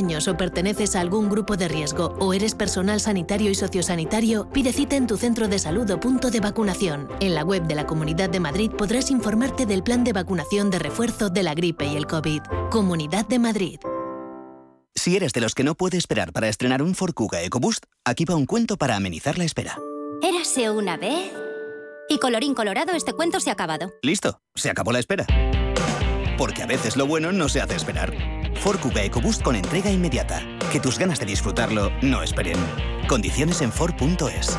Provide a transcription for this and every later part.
años o perteneces a algún grupo de riesgo o eres personal sanitario y sociosanitario, pide cita en tu centro de salud o punto de vacunación. En la web de la Comunidad de Madrid podrás informarte del plan de vacunación de refuerzo de la gripe y el COVID. Comunidad de Madrid. Si eres de los que no puede esperar para estrenar un Ford Kuga EcoBoost, aquí va un cuento para amenizar la espera. Érase una vez... Y colorín colorado, este cuento se ha acabado. Listo, se acabó la espera. Porque a veces lo bueno no se hace esperar. Ford Kuga EcoBoost con entrega inmediata. Que tus ganas de disfrutarlo no esperen. Condiciones en Ford.es.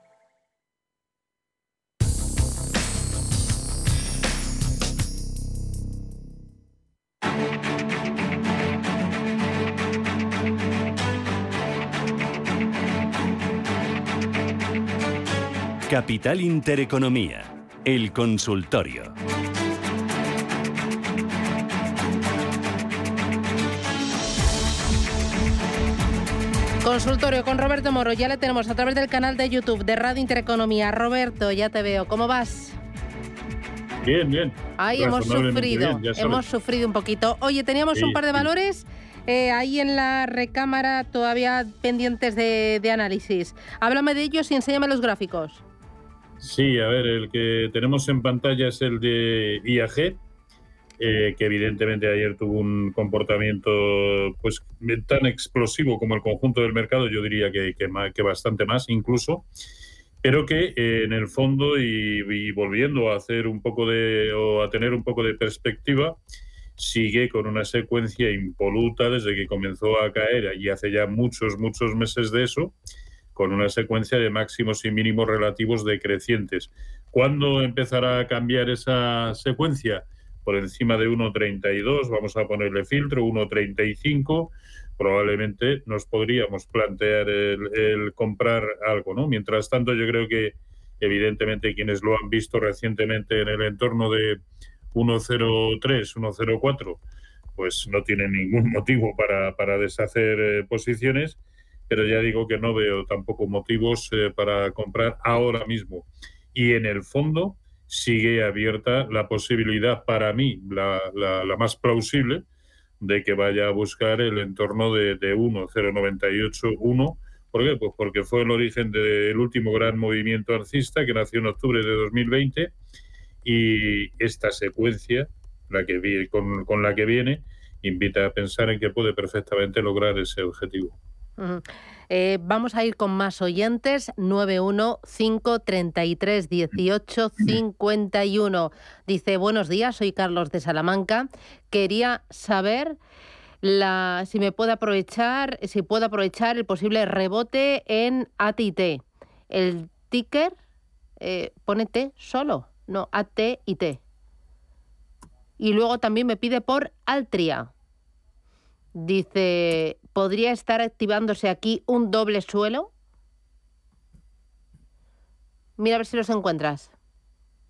Capital Intereconomía, el consultorio. Consultorio con Roberto Moro, ya le tenemos a través del canal de YouTube de Radio Intereconomía. Roberto, ya te veo, ¿cómo vas? Bien, bien. Ahí hemos sufrido, hemos sufrido un poquito. Oye, teníamos un par de valores eh, ahí en la recámara todavía pendientes de, de análisis. Háblame de ellos y enséñame los gráficos. Sí, a ver, el que tenemos en pantalla es el de IAG, eh, que evidentemente ayer tuvo un comportamiento pues tan explosivo como el conjunto del mercado, yo diría que, que, bastante más incluso, pero que eh, en el fondo y, volviendo a hacer un poco de o a tener un poco de perspectiva, sigue con una secuencia impoluta desde que comenzó a caer y hace ya muchos, muchos meses de eso con una secuencia de máximos y mínimos relativos decrecientes. ¿Cuándo empezará a cambiar esa secuencia? Por encima de 1,32, vamos a ponerle filtro, 1,35, probablemente nos podríamos plantear el, comprar algo, ¿no? Mientras tanto, yo creo que evidentemente quienes lo han visto recientemente en el entorno de 1,03, 1,04, pues no tienen ningún motivo para, deshacer eh, posiciones pero ya digo que no veo tampoco motivos eh, para comprar ahora mismo. Y en el fondo sigue abierta la posibilidad para mí, la, más plausible, de que vaya a buscar el entorno de, de 1, 0,98, 1. ¿Por qué? Pues porque fue el origen del último gran movimiento alcista que nació en octubre de 2020 y esta secuencia, la que con, con la que viene, invita a pensar en que puede perfectamente lograr ese objetivo. Eh, vamos a ir con más oyentes. 915331851. Dice, buenos días, soy Carlos de Salamanca. Quería saber la, si me puedo aprovechar, si puedo aprovechar el posible rebote en AT&T. El ticker, eh, pone T solo, no AT y. Y luego también me pide por Altria. Dice, ¿podría estar activándose aquí un doble suelo? Mira a ver si los encuentras.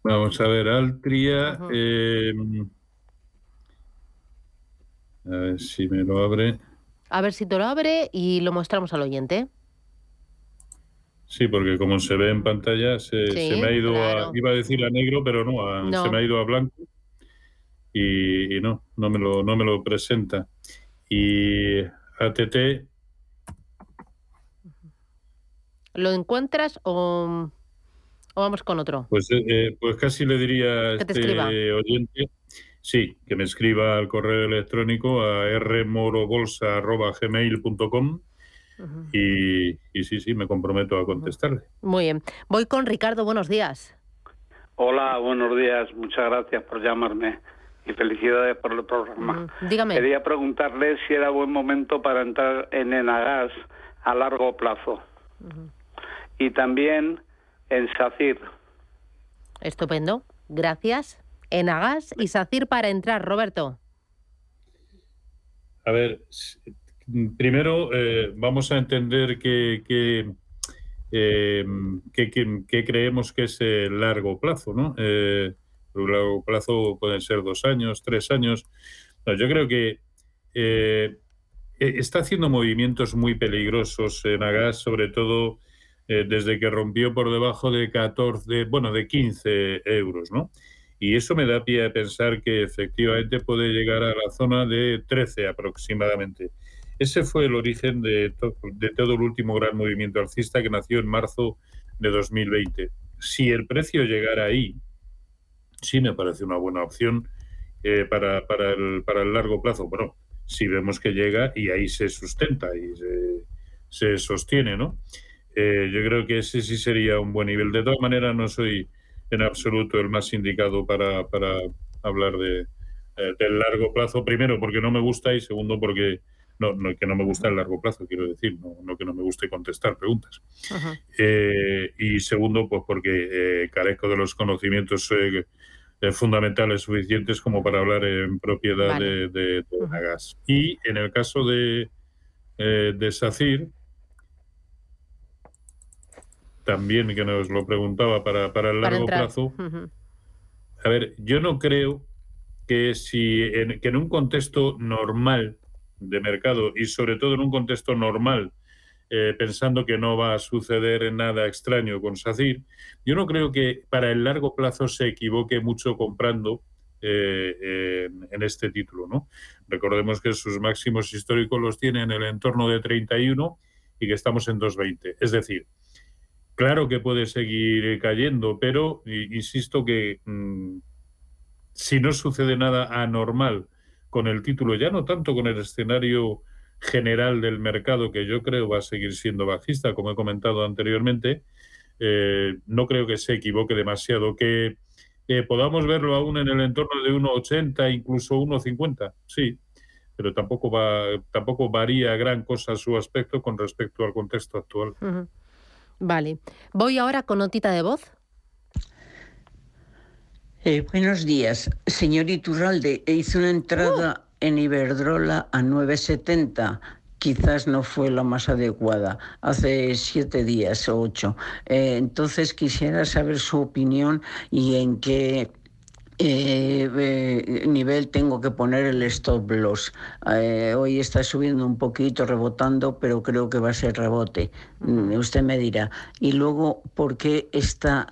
Vamos a ver, Altria. Em, a ver si me lo abre. A ver si te lo abre y lo mostramos al oyente. Sí, porque como se ve en pantalla, se, me ha ido a. Iba a decir a negro, pero no, se me ha ido a blanco. Y, y, no, no me, lo, no me lo presenta. Y ATT. ¿Lo encuentras o, vamos con otro? Pues, eh, eh, pues casi le diría a este oyente, sí, que me escriba al correo electrónico a rmorobolsa.gmail.com y, y sí, sí, me comprometo a contestarle. Muy bien. Voy con Ricardo, buenos días. Hola, buenos días. Muchas gracias por llamarme y felicidades por el programa. dígame. Quería preguntarle si era buen momento para entrar en Enagas a largo plazo. Y también en SACIR. Estupendo. Gracias. Enagas y SACIR para entrar, Roberto. A ver, primero eh, vamos a entender que, eh, ¿qué, creemos que es el largo plazo, ¿no? el largo plazo pueden ser dos años, tres años. yo creo que está haciendo movimientos muy peligrosos en Agas, sobre todo desde que rompió por debajo de 14, bueno, de 15 euros, ¿no? Y eso me da pie a pensar que efectivamente puede llegar a la zona de 13 aproximadamente. Ese fue el origen de, de todo el último gran movimiento alcista que nació en marzo de 2020. Si el precio llegara ahí, sí me parece una buena opción eh, para, para, el, para el largo plazo. Bueno, si vemos que llega y ahí se sustenta y se, se sostiene, ¿no? Eh, yo creo que ese sí sería un buen nivel. De todas maneras, no soy en absoluto el más indicado para, para hablar de, eh, del largo plazo. Primero, porque no me gusta y segundo, porque no, no, que no me gusta el largo plazo, quiero decir, no, que no me guste contestar preguntas. Eh, y segundo, pues porque eh, carezco de los conocimientos fundamentales suficientes como para hablar en propiedad de, de, gas. Y en el caso de, de SACIR, también que nos lo preguntaba para, para el largo plazo. A ver, yo no creo que si en, que en un contexto normal de mercado y sobre todo en un contexto normal, eh, pensando que no va a suceder nada extraño con SACIR, yo no creo que para el largo plazo se equivoque mucho comprando eh, en, este título. ¿no? Recordemos que sus máximos históricos los tiene en el entorno de 31 y que estamos en 220. Es decir, Claro que puede seguir cayendo, pero insisto que mm, si no sucede nada anormal con el título, ya no tanto con el escenario general del mercado, que yo creo va a seguir siendo bajista, como he comentado anteriormente, eh, no creo que se equivoque demasiado. Que podamos verlo aún en el entorno de 1,80, incluso 1,50, sí, pero tampoco, va, tampoco varía gran cosa su aspecto con respecto al contexto actual. Vale. Voy ahora con notita de voz. Eh, buenos días. Señor Iturralde, hice una entrada ¡Oh! en Iberdrola a 970 quizás no fue la más adecuada, hace siete días o ocho. Eh, entonces quisiera saber su opinión y en qué eh, eh, nivel tengo que poner el stop loss. Eh, hoy está subiendo un poquito, rebotando, pero creo que va a ser rebote. Mm, usted me dirá. Y luego, ¿por qué está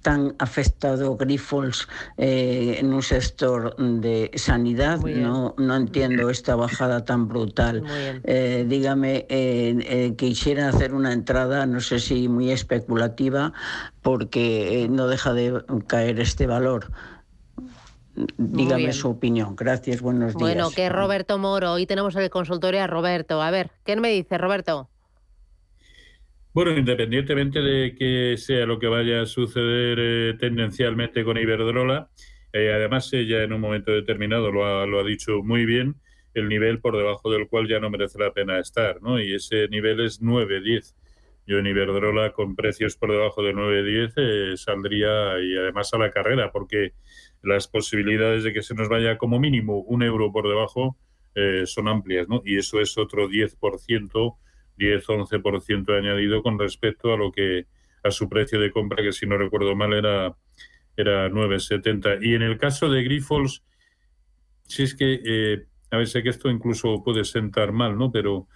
tan afectado Grifols en un sector de sanidad? No, no entiendo esta bajada tan brutal. dígame, quisiera hacer una entrada, no sé si muy especulativa, porque no deja de caer este valor. Dígame su opinión. Gracias, buenos días. Bueno, que Roberto Moro. Hoy tenemos en el consultorio a Roberto. A ver, ¿qué me dice Roberto? Bueno, independientemente de que sea lo que vaya a suceder eh, tendencialmente con Iberdrola, eh, además ella en un momento determinado lo ha, lo ha dicho muy bien, el nivel por debajo del cual ya no merece la pena estar, ¿no? Y ese nivel es 9-10. Yo en Iberdrola con precios por debajo de 9-10 eh, saldría y además a la carrera, porque las posibilidades de que se nos vaya como mínimo un euro por debajo eh, son amplias, ¿no? Y eso es otro 10%, 10-11% añadido con respecto a lo que a su precio de compra, que si no recuerdo mal era, era 9,70. Y en el caso de Grifols, si es que, eh, a ver, sé que esto incluso puede sentar mal, ¿no? Pero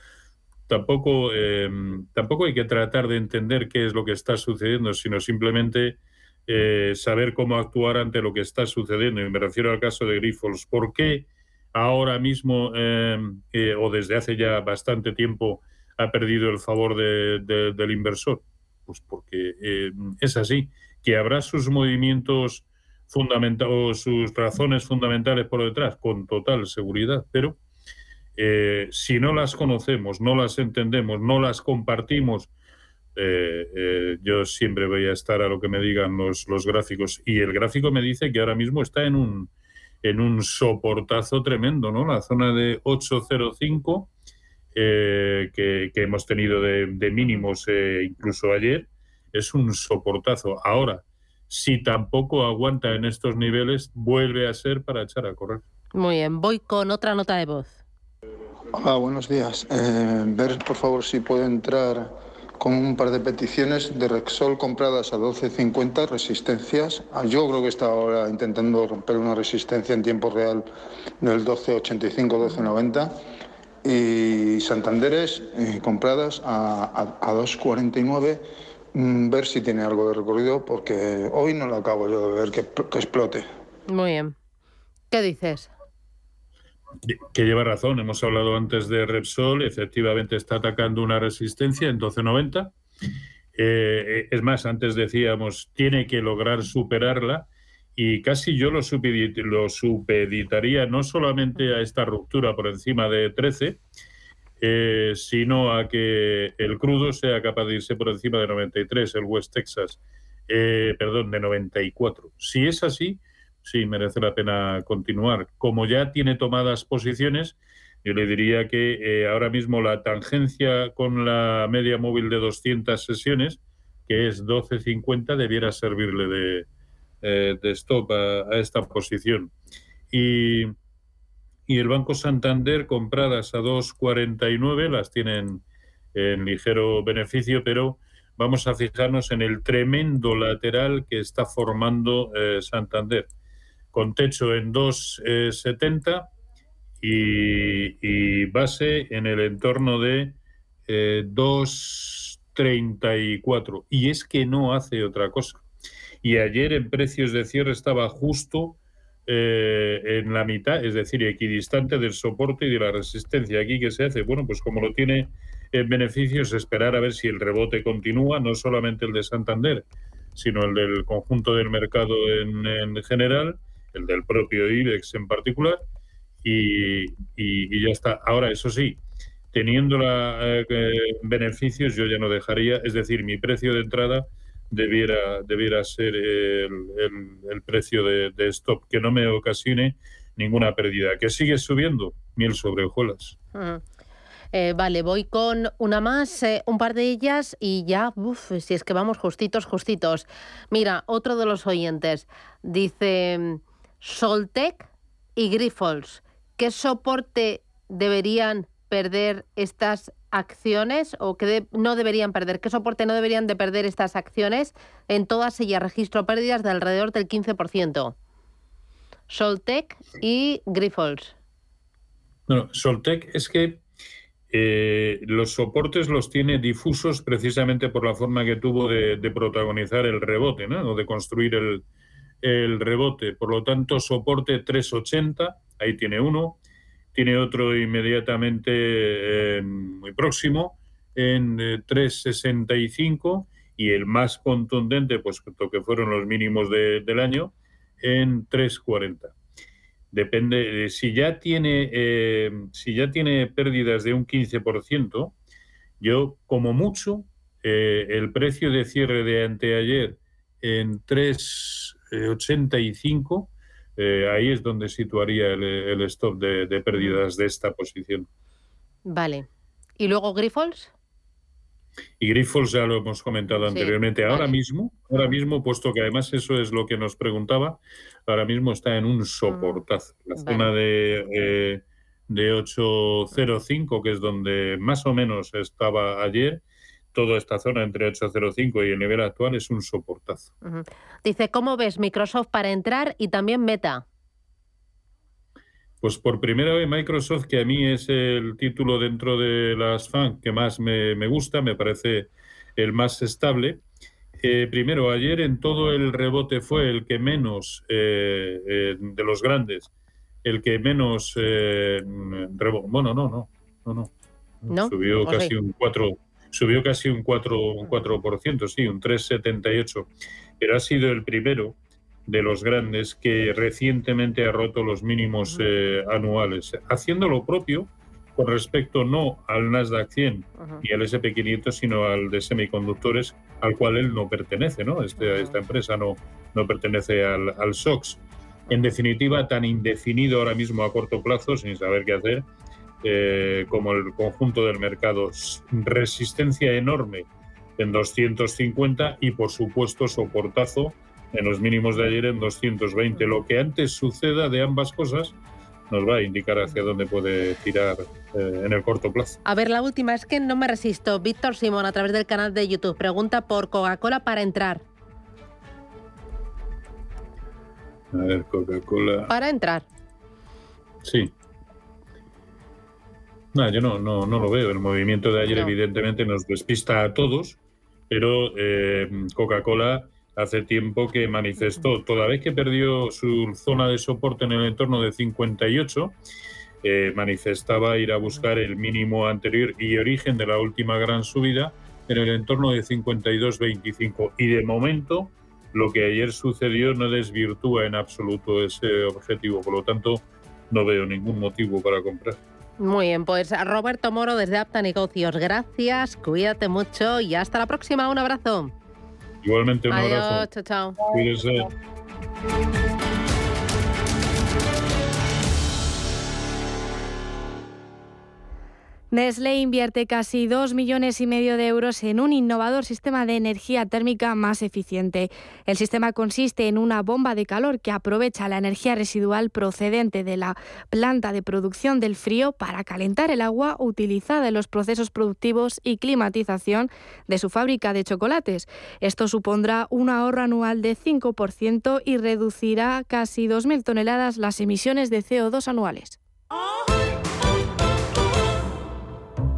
tampoco, eh, tampoco hay que tratar de entender qué es lo que está sucediendo, sino simplemente eh, saber cómo actuar ante lo que está sucediendo. Y me refiero al caso de Grifols. ¿Por qué ahora mismo o desde hace ya bastante tiempo ha perdido el favor del inversor? Pues porque em, es así, que habrá sus movimientos fundamentales, sus razones fundamentales por detrás, con total seguridad, pero eh, si no las conocemos, no las entendemos, no las compartimos eh, eh, yo siempre voy a estar a lo que me digan los, los gráficos. Y el gráfico me dice que ahora mismo está en un, en un soportazo tremendo, ¿no? La zona de 805 eh, que, que, hemos tenido de, mínimos incluso ayer es un soportazo. Ahora, si tampoco aguanta en estos niveles, vuelve a ser para echar a correr. Muy bien, voy con otra nota de voz. Hola, buenos días. ver, por favor, si puede entrar con un par de peticiones de Rexol compradas a 12.50 resistencias. Ah, yo creo que está ahora intentando romper una resistencia en tiempo real del 12.85, 12.90 y Santanderes eh, compradas a, a, 2.49 mm, ver si tiene algo de recorrido porque hoy no lo acabo yo de ver que, que explote. Muy bien. ¿Qué dices? que lleva razón. Hemos hablado antes de Repsol, efectivamente está atacando una resistencia en 1290. Eh, es más, antes decíamos, tiene que lograr superarla y casi yo lo, lo supeditaría no solamente a esta ruptura por encima de 13, eh, sino a que el crudo sea capaz de irse por encima de 93, el West Texas, eh, perdón, de 94. Si es así, sí merece la pena continuar. Como ya tiene tomadas posiciones, yo le diría que eh, ahora mismo la tangencia con la media móvil de 200 sesiones, que es 12.50, debiera servirle de, eh, stop a, esta posición. Y, y, el Banco Santander compradas a 2.49, las tienen en ligero beneficio, pero vamos a fijarnos en el tremendo lateral que está formando eh, Santander con techo en 2,70 eh, y, base en el entorno de 2,34. Eh, y es que no hace otra cosa. Y ayer en precios de cierre estaba justo eh, en la mitad, es decir, equidistante del soporte y de la resistencia. Aquí que se hace, bueno, pues como lo tiene en beneficios, esperar a ver si el rebote continúa, no solamente el de Santander, sino el del conjunto del mercado en general el del propio IBEX en particular, y, ya está. Ahora, eso sí, teniendo la, eh, beneficios, yo ya no dejaría, es decir, mi precio de entrada debiera, debiera ser el, precio de, stop, que no me ocasione ninguna pérdida. Que sigue subiendo, miel sobre hojuelas. Eh, vale, voy con una más, eh, un par de ellas y ya, uff, si es que vamos justitos, justitos. Mira, otro de los oyentes dice, Soltec y Grifols. ¿Qué soporte deberían perder estas acciones o qué no deberían perder? ¿Qué soporte no deberían de perder estas acciones? En todas ellas registro pérdidas de alrededor del 15%. Soltec y Grifols. Bueno, Soltec es que eh, los soportes los tiene difusos precisamente por la forma que tuvo de, de protagonizar el rebote, ¿no? O de construir el, el rebote. Por lo tanto, soporte 380, ahí tiene uno, tiene otro inmediatamente eh, muy próximo en 365 eh, y el más contundente, pues que fueron los mínimos del año, en 340. Depende, si ya tiene eh, si ya tiene pérdidas de un 15%, yo como mucho el precio de cierre de anteayer en 3,85, eh, ahí es donde situaría el, stop de, pérdidas de esta posición. Vale. ¿Y luego Grifols? Y Grifols ya lo hemos comentado anteriormente. Ahora mismo, ahora mismo, puesto que además eso es lo que nos preguntaba, ahora mismo está en un soportazo. La zona de, eh, de 805, que es donde más o menos estaba ayer, toda esta zona entre 805 y el nivel actual es un soportazo. Dice, ¿cómo ves Microsoft para entrar y también Meta? Pues por primera vez Microsoft, que a mí es el título dentro de las FAN que más me, gusta, me parece el más estable. Eh, primero, ayer en todo el rebote fue el que menos, eh, eh, de los grandes, el que menos, bueno, no, no, no, no, Subió casi un 4, subió casi un 4%, un 4% sí, un 3,78%, pero ha sido el primero de los grandes que recientemente ha roto los mínimos eh, anuales, haciendo lo propio con respecto no al Nasdaq 100 y al SP500, sino al de semiconductores, al cual él no pertenece, ¿no? Este, esta empresa no, no pertenece al, al SOX. En definitiva, tan indefinido ahora mismo a corto plazo, sin saber qué hacer, eh, como el conjunto del mercado. Resistencia enorme en 250 y, por supuesto, soportazo en los mínimos de ayer en 220. Lo que antes suceda de ambas cosas nos va a indicar hacia dónde puede tirar eh, en el corto plazo. A ver, la última es que no me resisto. Víctor Simón, a través del canal de YouTube, pregunta por Coca-Cola para entrar. A ver, Coca-Cola. Para entrar. Sí. No, yo no, no, no lo veo. El movimiento de ayer, evidentemente, nos despista a todos, pero eh, Coca-Cola hace tiempo que manifestó, toda vez que perdió su zona de soporte en el entorno de 58, eh, manifestaba ir a buscar el mínimo anterior y origen de la última gran subida en el entorno de 52.25. Y de momento, lo que ayer sucedió no desvirtúa en absoluto ese objetivo. Por lo tanto, no veo ningún motivo para comprar. Muy bien, pues Roberto Moro desde Apta Negocios, gracias, cuídate mucho y hasta la próxima. Un abrazo. Igualmente un Adiós, Chao, chao. Cuídese. Nestlé invierte casi 2 millones y medio de euros en un innovador sistema de energía térmica más eficiente. El sistema consiste en una bomba de calor que aprovecha la energía residual procedente de la planta de producción del frío para calentar el agua utilizada en los procesos productivos y climatización de su fábrica de chocolates. Esto supondrá un ahorro anual de 5% y reducirá casi 2.000 toneladas las emisiones de CO2 anuales.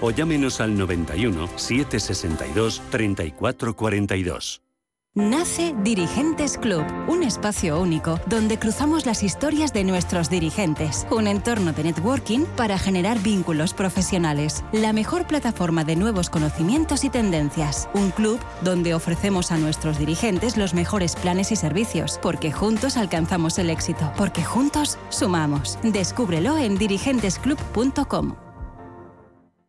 o llámenos al 91 762 3442. Nace Dirigentes Club, un espacio único donde cruzamos las historias de nuestros dirigentes, un entorno de networking para generar vínculos profesionales, la mejor plataforma de nuevos conocimientos y tendencias, un club donde ofrecemos a nuestros dirigentes los mejores planes y servicios, porque juntos alcanzamos el éxito, porque juntos sumamos. Descúbrelo en dirigentesclub.com.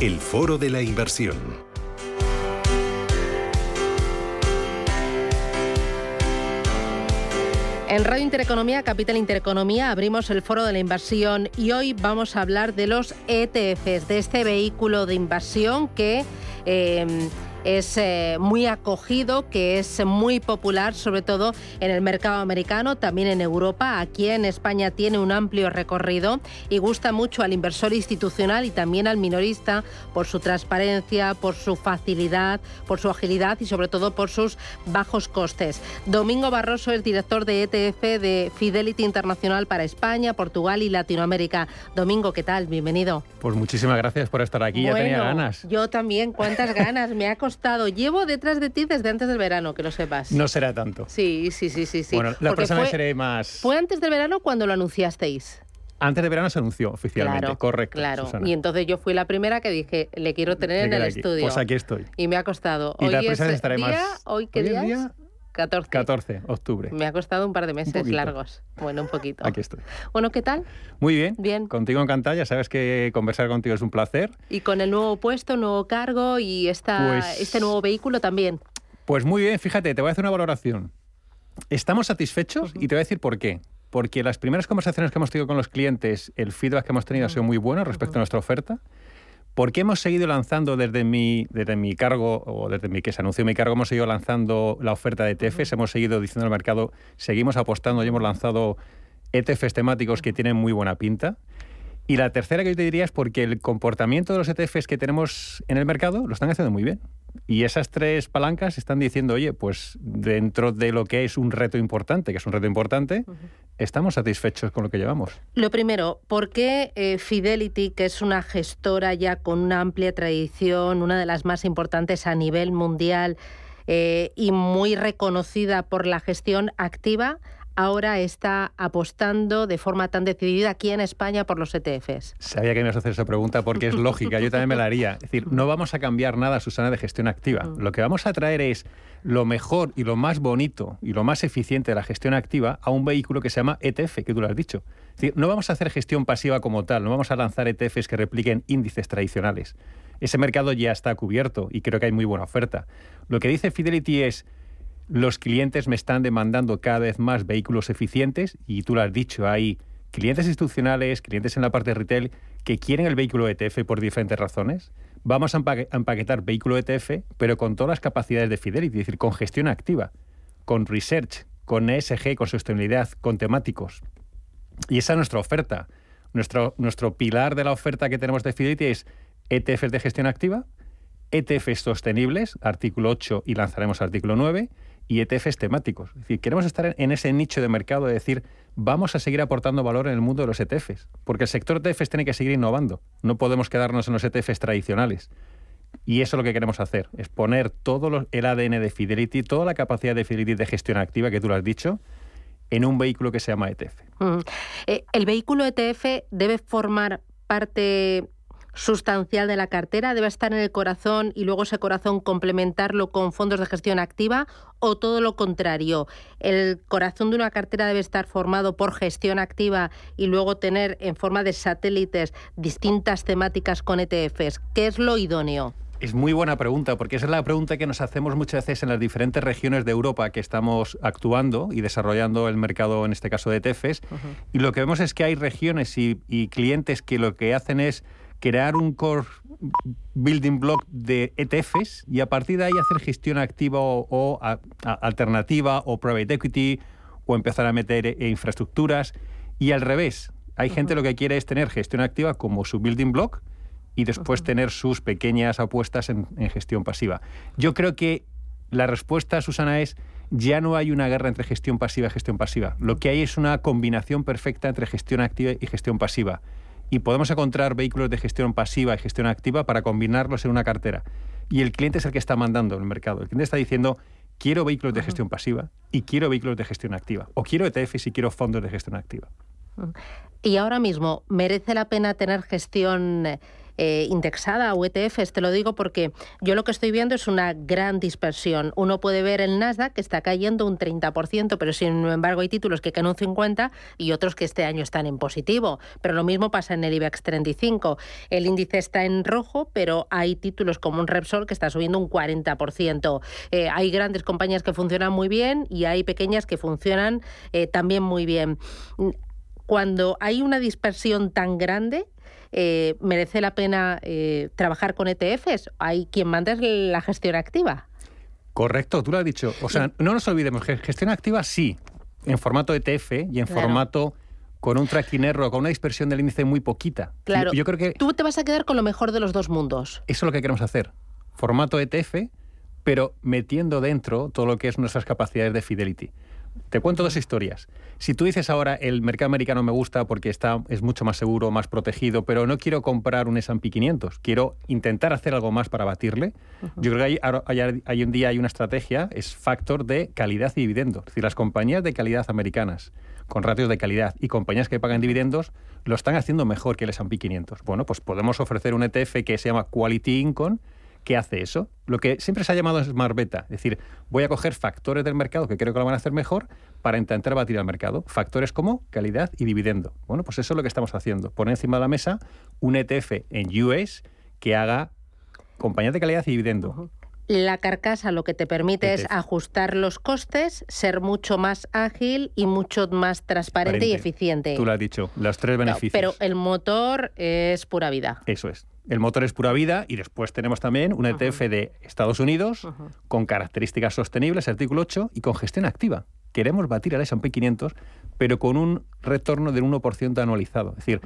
El Foro de la Inversión. En Radio Intereconomía, Capital Intereconomía, abrimos el foro de la inversión y hoy vamos a hablar de los ETFs, de este vehículo de inversión que eh, es eh, muy acogido, que es muy popular, sobre todo en el mercado americano, también en Europa. Aquí en España tiene un amplio recorrido y gusta mucho al inversor institucional y también al minorista por su transparencia, por su facilidad, por su agilidad y sobre todo por sus bajos costes. Domingo Barroso es director de ETF de Fidelity Internacional para España, Portugal y Latinoamérica. Domingo, ¿qué tal? Bienvenido. Pues muchísimas gracias por estar aquí, ya tenía ganas. Yo también, cuántas ganas, me ha costado. Llevo detrás de ti desde antes del verano, que lo sepas. No será tanto. Sí, sí, sí, sí. sí. Bueno, la Porque persona fue, seré más... Fue antes del verano cuando lo anunciasteis. Antes de verano se anunció oficialmente, Claro, correcto. Claro. Susana. Y entonces yo fui la primera que dije, le quiero tener en el aquí. estudio. Pues aquí estoy. Y me ha costado. Y Hoy la es estaré día, más- ¿Hoy qué día día 14. 14 de octubre. Me ha costado un par de meses largos. Bueno, un poquito. Aquí estoy. Bueno, ¿qué tal? Muy bien. Bien. Contigo encantada. Ya sabes que conversar contigo es un placer. Y con el nuevo puesto, nuevo cargo y esta, Pues- este nuevo vehículo también. Pues muy bien, fíjate, te voy a hacer una valoración. Estamos satisfechos y te voy a decir por qué. Porque las primeras conversaciones que hemos tenido con los clientes, el feedback que hemos tenido ha sido muy bueno respecto a nuestra oferta. Porque hemos seguido lanzando desde mi, desde mi cargo, o desde mi, que se anunció mi cargo, hemos seguido lanzando la oferta de ETFs, hemos seguido diciendo al mercado, seguimos apostando y hemos lanzado ETFs temáticos que tienen muy buena pinta. Y la tercera que yo te diría es porque el comportamiento de los ETFs que tenemos en el mercado lo están haciendo muy bien. Y esas tres palancas están diciendo, oye, pues dentro de lo que es un reto importante, que es un reto importante, estamos satisfechos con lo que llevamos. Lo primero, ¿por qué eh, Fidelity, que es una gestora ya con una amplia tradición, una de las más importantes a nivel mundial eh, y muy reconocida por la gestión activa, ahora está apostando de forma tan decidida aquí en España por los ETFs? Sabía que me ibas a hacer esa pregunta porque es lógica, yo también me la haría. Es decir, no vamos a cambiar nada, Susana, de gestión activa. Lo que vamos a traer es lo mejor y lo más bonito y lo más eficiente de la gestión activa a un vehículo que se llama ETF, que tú lo has dicho. Es decir, no vamos a hacer gestión pasiva como tal, no vamos a lanzar ETFs que repliquen índices tradicionales. Ese mercado ya está cubierto y creo que hay muy buena oferta. Lo que dice Fidelity es, los clientes me están demandando cada vez más vehículos eficientes y tú lo has dicho, hay clientes institucionales, clientes en la parte de retail que quieren el vehículo ETF por diferentes razones. Vamos a empaque- a empaquetar vehículo ETF, pero con todas las capacidades de Fidelity, es decir, con gestión activa, con research, con ESG, con sostenibilidad, con temáticos. Y esa es nuestra oferta. Nuestro, nuestro pilar de la oferta que tenemos de Fidelity es ETFs de gestión activa, ETFs sostenibles, artículo 8 y lanzaremos artículo 9, y ETFs temáticos. Es decir, queremos estar en, ese nicho de mercado de decir, vamos a seguir aportando valor en el mundo de los ETFs, porque el sector ETFs tiene que seguir innovando. No podemos quedarnos en los ETFs tradicionales. Y eso es lo que queremos hacer, es poner todo el ADN de Fidelity, toda la capacidad de Fidelity de gestión activa, que tú lo has dicho, en un vehículo que se llama ETF. Mm. Eh, ¿El vehículo ETF debe formar parte sustancial de la cartera? ¿Debe estar en el corazón y luego ese corazón complementarlo con fondos de gestión activa? ¿O todo lo contrario? ¿El corazón de una cartera debe estar formado por gestión activa y luego tener en forma de satélites distintas temáticas con ETFs? ¿Qué es lo idóneo? Es muy buena pregunta, porque esa es la pregunta que nos hacemos muchas veces en las diferentes regiones de Europa que estamos actuando y desarrollando el mercado, en este caso de ETFs. Y lo que vemos es que hay regiones y, y clientes que lo que hacen es crear un core building block de ETFs y a partir de ahí hacer gestión activa o, o a- a- alternativa o private equity o empezar a meter eh, infraestructuras. Y al revés, hay gente lo que quiere es tener gestión activa como su building block y después tener sus pequeñas apuestas en, en gestión pasiva. Yo creo que la respuesta, Susana, es ya no hay una guerra entre gestión pasiva y gestión pasiva. Lo que hay es una combinación perfecta entre gestión activa y gestión pasiva. Y podemos encontrar vehículos de gestión pasiva y gestión activa para combinarlos en una cartera. Y el cliente es el que está mandando en el mercado. El cliente está diciendo, quiero vehículos de gestión pasiva y quiero vehículos de gestión activa. O quiero ETFs y quiero fondos de gestión activa. Y ahora mismo, ¿merece la pena tener gestión eh, indexada o ETFs? Te lo digo porque yo lo que estoy viendo es una gran dispersión. Uno puede ver el Nasdaq que está cayendo un 30%, pero sin embargo hay títulos que caen un 50% y otros que este año están en positivo. Pero lo mismo pasa en el IBEX 35. El índice está en rojo, pero hay títulos como un Repsol que está subiendo un 40%. Eh, hay grandes compañías que funcionan muy bien y hay pequeñas que funcionan eh, también muy bien cuando hay una dispersión tan grande, eh, ¿merece la pena eh, trabajar con ETFs? Hay quien manda es la gestión activa. Correcto, tú lo has dicho. O sea, no nos olvidemos que gestión activa sí, en formato ETF y en Claro. formato con un tracking error, con una dispersión del índice muy poquita. Claro. Yo, yo creo que Tú te vas a quedar con lo mejor de los dos mundos. eso es lo que queremos hacer. Formato ETF, pero metiendo dentro todo lo que es nuestras capacidades de Fidelity. Te cuento dos historias. Si tú dices ahora el mercado americano me gusta porque está, es mucho más seguro, más protegido, pero no quiero comprar un S&P 500, quiero intentar hacer algo más para batirle, yo creo que hay, hay, un día hay una estrategia, es factor de calidad y dividendo. Es decir, las compañías de calidad americanas con ratios de calidad y compañías que pagan dividendos lo están haciendo mejor que el S&P 500. Bueno, pues podemos ofrecer un ETF que se llama Quality Income ¿Qué hace eso? Lo que siempre se ha llamado Smart Beta, es decir, voy a coger factores del mercado que creo que lo van a hacer mejor para intentar batir al mercado. Factores como calidad y dividendo. Bueno, pues eso es lo que estamos haciendo. Poner encima de la mesa un ETF en US que haga compañías de calidad y dividendo. La carcasa lo que te permite es ajustar los costes, ser mucho más ágil y mucho más transparente y eficiente. Tú lo has dicho, los tres beneficios. pero el motor es pura vida. Eso es. El motor es pura vida y después tenemos también un ETF de Estados Unidos con características sostenibles, artículo 8, y con gestión activa. Queremos batir al S&P 500, pero con un retorno del 1% anualizado. Es decir,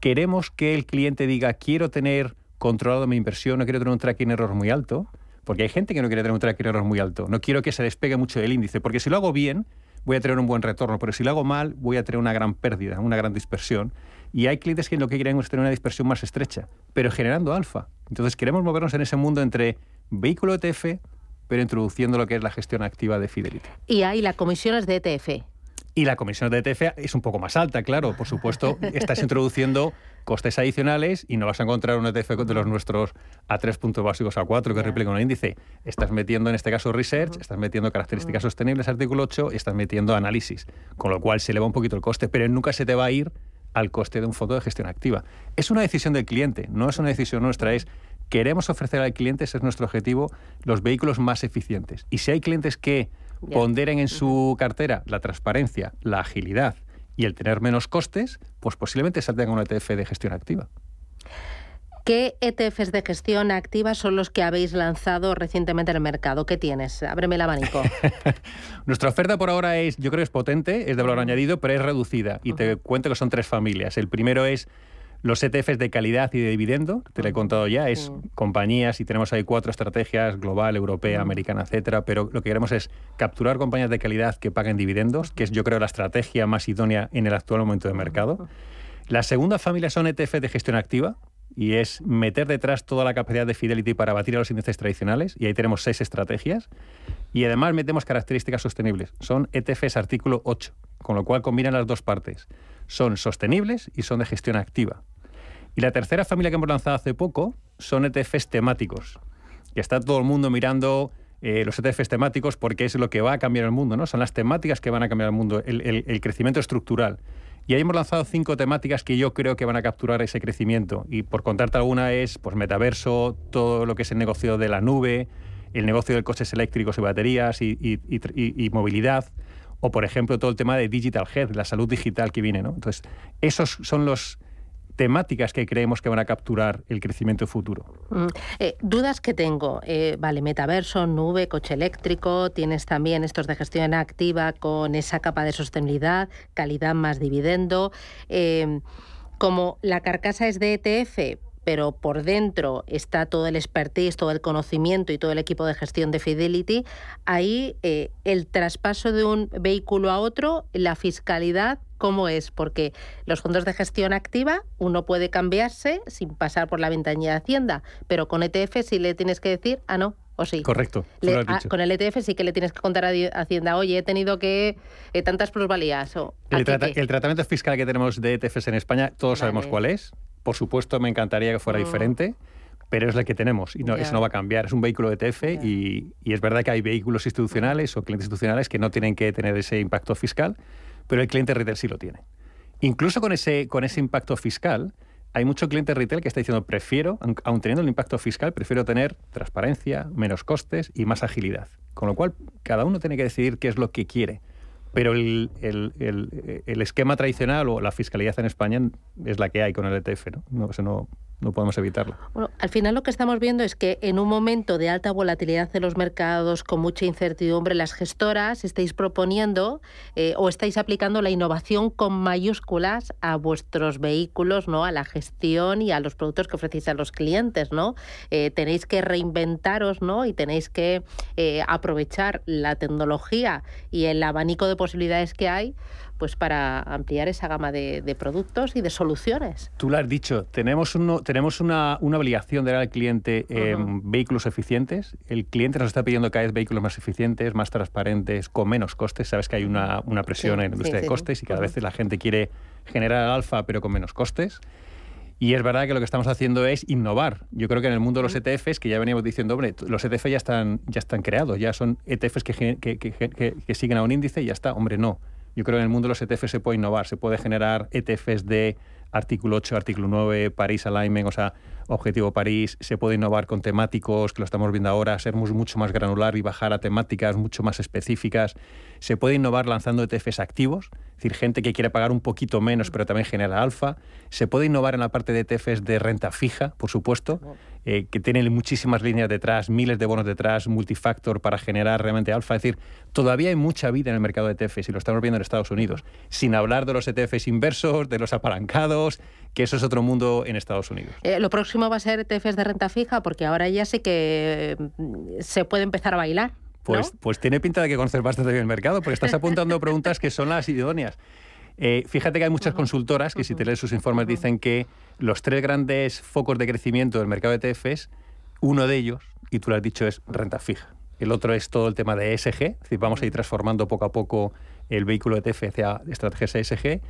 queremos que el cliente diga, quiero tener controlado mi inversión, no quiero tener un tracking error muy alto, porque hay gente que no quiere tener un tracking error muy alto. No quiero que se despegue mucho del índice, porque si lo hago bien, voy a tener un buen retorno, pero si lo hago mal, voy a tener una gran pérdida, una gran dispersión. Y hay clientes que lo que quieren es tener una dispersión más estrecha, pero generando alfa. Entonces queremos movernos en ese mundo entre vehículo ETF, pero introduciendo lo que es la gestión activa de Fidelity. Y hay las comisiones de ETF. Y la comisión de ETF es un poco más alta, claro. Por supuesto, estás introduciendo costes adicionales y no vas a encontrar un ETF de los nuestros a tres puntos básicos a cuatro que replica un índice. Estás metiendo en este caso research, estás metiendo características sostenibles, artículo 8, y estás metiendo análisis, con lo cual se eleva un poquito el coste, pero nunca se te va a ir al coste de un fondo de gestión activa. Es una decisión del cliente, no es una decisión nuestra, es queremos ofrecer al cliente, ese es nuestro objetivo, los vehículos más eficientes. Y si hay clientes que ponderen en su cartera la transparencia, la agilidad y el tener menos costes, pues posiblemente salten a un ETF de gestión activa. ¿Qué ETFs de gestión activa son los que habéis lanzado recientemente en el mercado? ¿Qué tienes? Ábreme el abanico. Nuestra oferta por ahora es, yo creo que es potente, es de valor añadido, pero es reducida. Y te cuento que son tres familias. El primero es los ETFs de calidad y de dividendo, te lo he contado ya, es compañías y tenemos ahí cuatro estrategias, global, europea, americana, etcétera, pero lo que queremos es capturar compañías de calidad que paguen dividendos, que es yo creo la estrategia más idónea en el actual momento de mercado. La segunda familia son ETFs de gestión activa, y es meter detrás toda la capacidad de Fidelity para batir a los índices tradicionales, y ahí tenemos seis estrategias, y además metemos características sostenibles. Son ETFs artículo 8, con lo cual combinan las dos partes son sostenibles y son de gestión activa. Y la tercera familia que hemos lanzado hace poco son ETFs temáticos, que está todo el mundo mirando eh, los ETFs temáticos porque es lo que va a cambiar el mundo, ¿no? Son las temáticas que van a cambiar el mundo, el, crecimiento estructural. Y ahí hemos lanzado cinco temáticas que yo creo que van a capturar ese crecimiento. Y por contarte alguna es pues, metaverso, todo lo que es el negocio de la nube, el negocio de coches eléctricos y baterías y movilidad o por ejemplo todo el tema de digital health, la salud digital que viene. ¿no? Entonces, esos son los temáticas que creemos que van a capturar el crecimiento futuro. Mm, eh, dudas que tengo, eh, vale, metaverso, nube, coche eléctrico, tienes también estos de gestión activa con esa capa de sostenibilidad, calidad más dividendo. Eh, como la carcasa es de ETF, pero por dentro está todo el expertise, todo el conocimiento y todo el equipo de gestión de Fidelity, ahí eh, el traspaso de un vehículo a otro, la fiscalidad, ¿cómo es? Porque los fondos de gestión activa, uno puede cambiarse sin pasar por la ventanilla de Hacienda, pero con ETF sí le tienes que decir, ah, no, ¿O sí? Correcto. Ah, con el ETF sí que le tienes que contar a Hacienda, oye, he tenido que eh, tantas plusvalías. O, el, tratamiento fiscal que tenemos de ETFs en España, todos sabemos cuál es. Por supuesto, me encantaría que fuera mm. diferente, pero es la que tenemos y no, eso no va a cambiar. Es un vehículo ETF y, es verdad que hay vehículos institucionales o clientes institucionales que no tienen que tener ese impacto fiscal, pero el cliente retail sí lo tiene. Incluso con ese, con ese impacto fiscal, hay mucho cliente retail que está diciendo, prefiero, aun teniendo el impacto fiscal, prefiero tener transparencia, menos costes y más agilidad. Con lo cual, cada uno tiene que decidir qué es lo que quiere. Pero el, el, el, esquema tradicional o la fiscalidad en España es la que hay con el ETF, ¿no? no, no no podemos evitarlo. Bueno, al final lo que estamos viendo es que en un momento de alta volatilidad de los mercados, con mucha incertidumbre, las gestoras estáis proponiendo eh, o estáis aplicando la innovación con mayúsculas a vuestros vehículos, ¿no? A la gestión y a los productos que ofrecéis a los clientes, ¿no? Eh, tenéis que reinventaros, ¿no? Y tenéis que eh, aprovechar la tecnología y el abanico de posibilidades que hay pues para ampliar esa gama de, productos y de soluciones. Tú lo has dicho, tenemos, uno, tenemos una, obligación de dar al cliente vehículos eficientes. El cliente nos está pidiendo cada vez vehículos más eficientes, más transparentes, con menos costes. Sabes que hay una, presión en la industria de costes y cada vez la gente quiere generar alfa pero con menos costes. Y es verdad que lo que estamos haciendo es innovar. Yo creo que en el mundo de los ETFs, que ya veníamos diciendo, hombre, los ETFs ya están, ya están creados, ya son ETFs que, que, que siguen a un índice y ya está. Hombre, no. Yo creo que en el mundo de los ETFs se puede innovar, se puede generar ETFs de artículo 8, artículo 9, París Alignment, o sea, Objetivo París, se puede innovar con temáticos, que lo estamos viendo ahora, ser mucho más granular y bajar a temáticas mucho más específicas. Se puede innovar lanzando ETFs activos, es decir, gente que quiere pagar un poquito menos, pero también genera alfa. Se puede innovar en la parte de ETFs de renta fija, por supuesto, eh, que tienen muchísimas líneas detrás, miles de bonos detrás, multifactor para generar realmente alfa. Es decir, todavía hay mucha vida en el mercado de ETFs y lo estamos viendo en Estados Unidos, sin hablar de los ETFs inversos, de los apalancados, que eso es otro mundo en Estados Unidos. Eh, lo próximo va a ser ETFs de renta fija, porque ahora ya sé que mm, se puede empezar a bailar. Pues, pues tiene pinta de que conoces bastante bien el mercado, porque estás apuntando preguntas que son las idóneas. Eh, fíjate que hay muchas consultoras que si te lees sus informes dicen que los tres grandes focos de crecimiento del mercado de ETFs, uno de ellos, y tú lo has dicho, es renta fija. El otro es todo el tema de ESG, es decir, vamos a ir transformando poco a poco el vehículo ETF hacia estrategias ESG.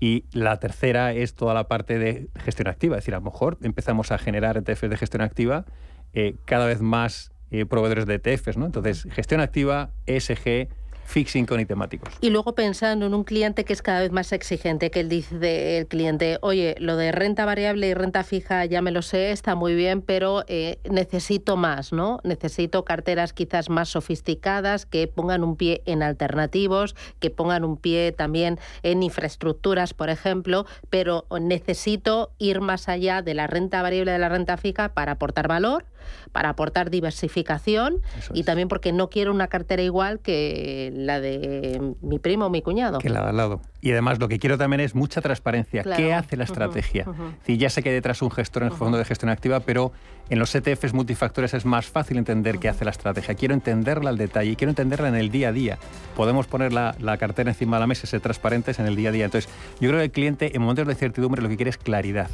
Y la tercera es toda la parte de gestión activa. Es decir, a lo mejor empezamos a generar ETFs de gestión activa eh, cada vez más eh, proveedores de ETFs. ¿no? Entonces, gestión activa, ESG, fixing con y temáticos. Y luego pensando en un cliente que es cada vez más exigente, que él dice el cliente, oye, lo de renta variable y renta fija ya me lo sé, está muy bien, pero eh, necesito más, ¿no? Necesito carteras quizás más sofisticadas, que pongan un pie en alternativos, que pongan un pie también en infraestructuras, por ejemplo, pero necesito ir más allá de la renta variable de la renta fija para aportar valor para aportar diversificación y también porque no quiero una cartera igual que la de mi primo o mi cuñado. Que la de al lado. Y además lo que quiero también es mucha transparencia. ¿Qué hace la estrategia? ya sé que detrás un gestor en el fondo de gestión activa, pero en los ETFs multifactores es más fácil entender qué hace la estrategia. Quiero entenderla al detalle y quiero entenderla en el día a día. Podemos poner la, la cartera encima de la mesa y ser transparentes en el día a día. Entonces, yo creo que el cliente en momentos de incertidumbre lo que quiere es claridad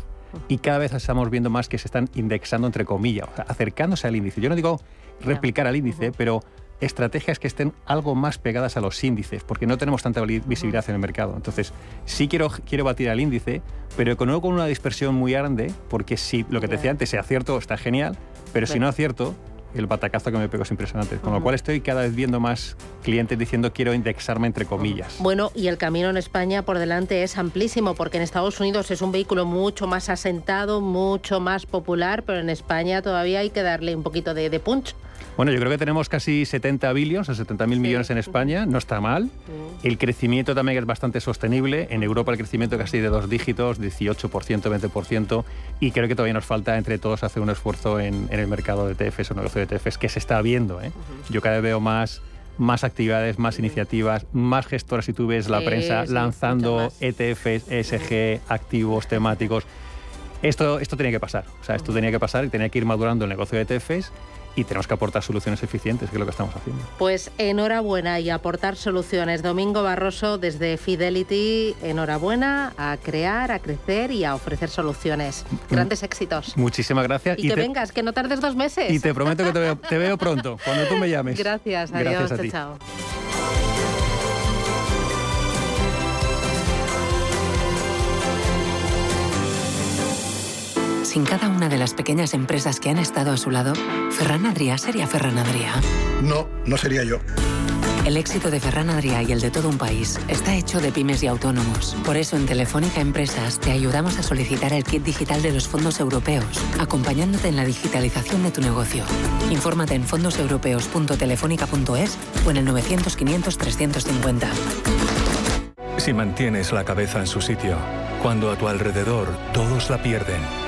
y cada vez estamos viendo más que se están indexando entre comillas, acercándose al índice. Yo no digo replicar al índice, pero estrategias que estén algo más pegadas a los índices, porque no tenemos tanta visibilidad en el mercado. Entonces, sí quiero, quiero batir al índice, pero con una dispersión muy grande, porque si lo que te decía antes sea cierto, está genial, pero si no acierto, el batacazo que me pego es impresionante. Con lo cual estoy cada vez viendo más clientes diciendo quiero indexarme entre comillas. Bueno, y el camino en España por delante es amplísimo porque en Estados Unidos es un vehículo mucho más asentado, mucho más popular, pero en España todavía hay que darle un poquito de, de punch. Bueno, yo creo que tenemos casi 70 billones, o 70 mil millones en España, no está mal. El crecimiento también es bastante sostenible. En Europa el crecimiento casi de dos dígitos, 18%, 20%, y creo que todavía nos falta entre todos hacer un esfuerzo en, el mercado de ETFs o negocio de ETFs que se está viendo. ¿eh? Yo cada vez veo más más actividades, más iniciativas, más gestoras, si tú ves la prensa, lanzando ETFs, ESG, activos temáticos. Esto, esto tenía que pasar, o sea, esto tenía que pasar y tenía que ir madurando el negocio de ETFs y tenemos que aportar soluciones eficientes, que es lo que estamos haciendo. Pues enhorabuena y aportar soluciones. Domingo Barroso desde Fidelity, enhorabuena a crear, a crecer y a ofrecer soluciones. Mm. Grandes éxitos. Muchísimas gracias. Y, que vengas, que no tardes dos meses. Y te prometo que te veo, te veo pronto, cuando tú me llames. Gracias, adiós, gracias chao. Sin cada una de las pequeñas empresas que han estado a su lado, Ferran Adrià sería Ferran Adrià. No, no sería yo. El éxito de Ferran Adrià y el de todo un país está hecho de pymes y autónomos. Por eso en Telefónica Empresas te ayudamos a solicitar el kit digital de los fondos europeos, acompañándote en la digitalización de tu negocio. Infórmate en fondoseuropeos.telefónica.es o en el 900 500 350. Si mantienes la cabeza en su sitio, cuando a tu alrededor todos la pierden,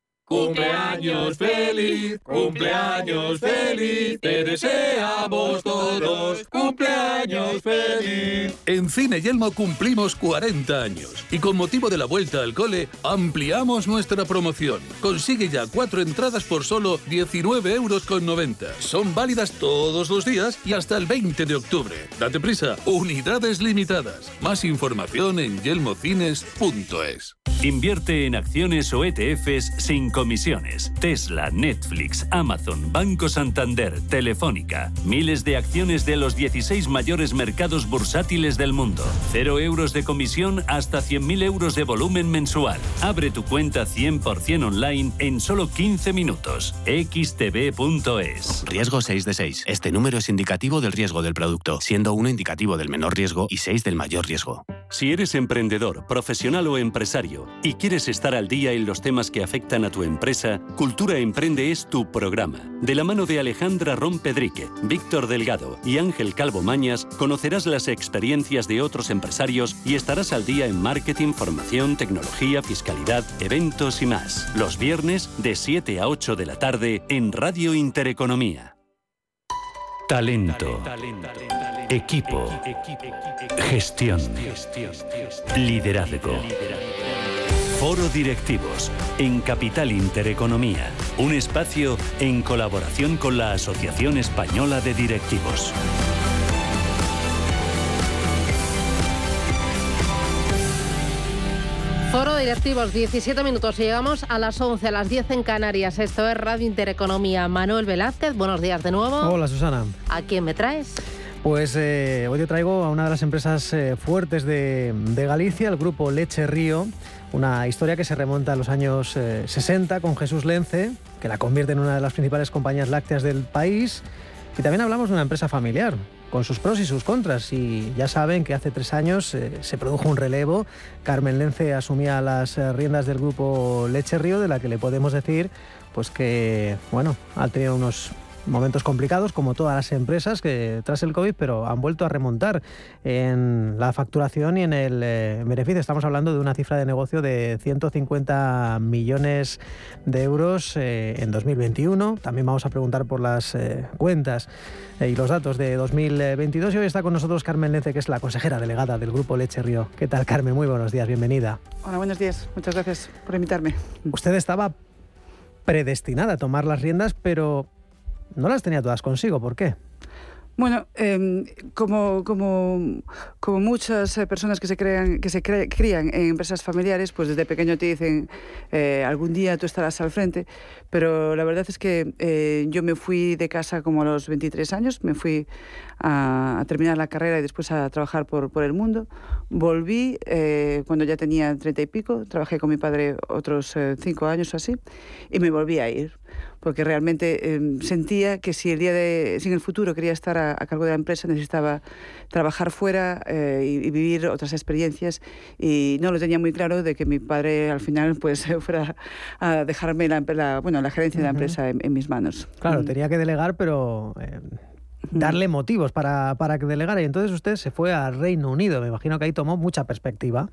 Cumpleaños feliz, cumpleaños feliz, te deseamos todos, cumpleaños feliz. En Cine Yelmo cumplimos 40 años y con motivo de la vuelta al cole ampliamos nuestra promoción. Consigue ya cuatro entradas por solo 19,90 euros. Son válidas todos los días y hasta el 20 de octubre. Date prisa, unidades limitadas. Más información en yelmocines.es. Invierte en acciones o ETFs sin comisiones. Tesla, Netflix, Amazon, Banco Santander, Telefónica. Miles de acciones de los 16 mayores mercados bursátiles del mundo. Cero euros de comisión hasta 100.000 euros de volumen mensual. Abre tu cuenta 100% online en solo 15 minutos. xtb.es. Riesgo 6 de 6. Este número es indicativo del riesgo del producto, siendo 1 indicativo del menor riesgo y 6 del mayor riesgo. Si eres emprendedor, profesional o empresario y quieres estar al día en los temas que afectan a tu empresa, Cultura Emprende es tu programa. De la mano de Alejandra Rompedrique, Víctor Delgado y Ángel Calvo Mañas, conocerás las experiencias de otros empresarios y estarás al día en marketing, formación, tecnología, fiscalidad, eventos y más. Los viernes de 7 a 8 de la tarde en Radio Intereconomía. Talento. Equipo. Gestión. Liderazgo. Foro Directivos, en Capital Intereconomía, un espacio en colaboración con la Asociación Española de Directivos. Foro Directivos, 17 minutos y llegamos a las 11, a las 10 en Canarias. Esto es Radio Intereconomía. Manuel Velázquez, buenos días de nuevo. Hola Susana. ¿A quién me traes? Pues eh, hoy te traigo a una de las empresas eh, fuertes de, de, Galicia, el grupo Leche Río, una historia que se remonta a los años eh, 60 con Jesús Lence, que la convierte en una de las principales compañías lácteas del país. Y también hablamos de una empresa familiar, con sus pros y sus contras. Y ya saben que hace tres años eh, se produjo un relevo. Carmen Lence asumía las eh, riendas del grupo Leche Río, de la que le podemos decir pues que bueno, ha tenido unos momentos complicados como todas las empresas que tras el COVID, pero han vuelto a remontar en la facturación y en el eh, beneficio. Estamos hablando de una cifra de negocio de 150 millones de euros eh, en 2021. También vamos a preguntar por las eh, cuentas eh, y los datos de 2022. Y hoy está con nosotros Carmen Lence, que es la consejera delegada del Grupo Leche Río. ¿Qué tal, Carmen? Muy buenos días, bienvenida. Hola, buenos días. Muchas gracias por invitarme. Usted estaba predestinada a tomar las riendas, pero no las tenía todas consigo. ¿Por qué? Bueno, eh, como, como, como, muchas eh, personas que se, crean, que se cre crían en empresas familiares, pues desde pequeño te dicen, eh, algún día tú estarás al frente, pero la verdad es que eh, yo me fui de casa como a los 23 años, me fui a, terminar la carrera y después a trabajar por, por el mundo. Volví cuando ya tenía 30 y pico, trabajé con mi padre otros 5 años o así, y me volví a ir porque realmente eh, sentía que si el día de, si en el futuro quería estar a, a cargo de la empresa necesitaba trabajar fuera eh, y, y, vivir otras experiencias y no lo tenía muy claro de que mi padre al final pues fuera a dejarme la, la bueno la gerencia de la empresa en, en mis manos. Claro, mm. tenía que delegar, pero eh, darle motivos para, para que delegara. Y entonces usted se fue al Reino Unido. Me imagino que ahí tomó mucha perspectiva.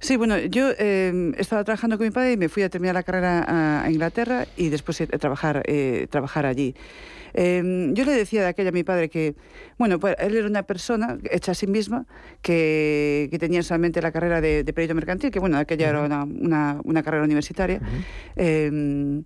Sí, bueno, yo eh, estaba trabajando con mi padre y me fui a terminar la carrera a Inglaterra y después a trabajar, eh, trabajar allí. Eh, yo le decía de aquella a mi padre que, bueno, pues él era una persona hecha a sí misma, que, que tenía solamente la carrera de, de perito mercantil, que bueno, aquella uh -huh. era una, una, una, carrera universitaria, uh -huh.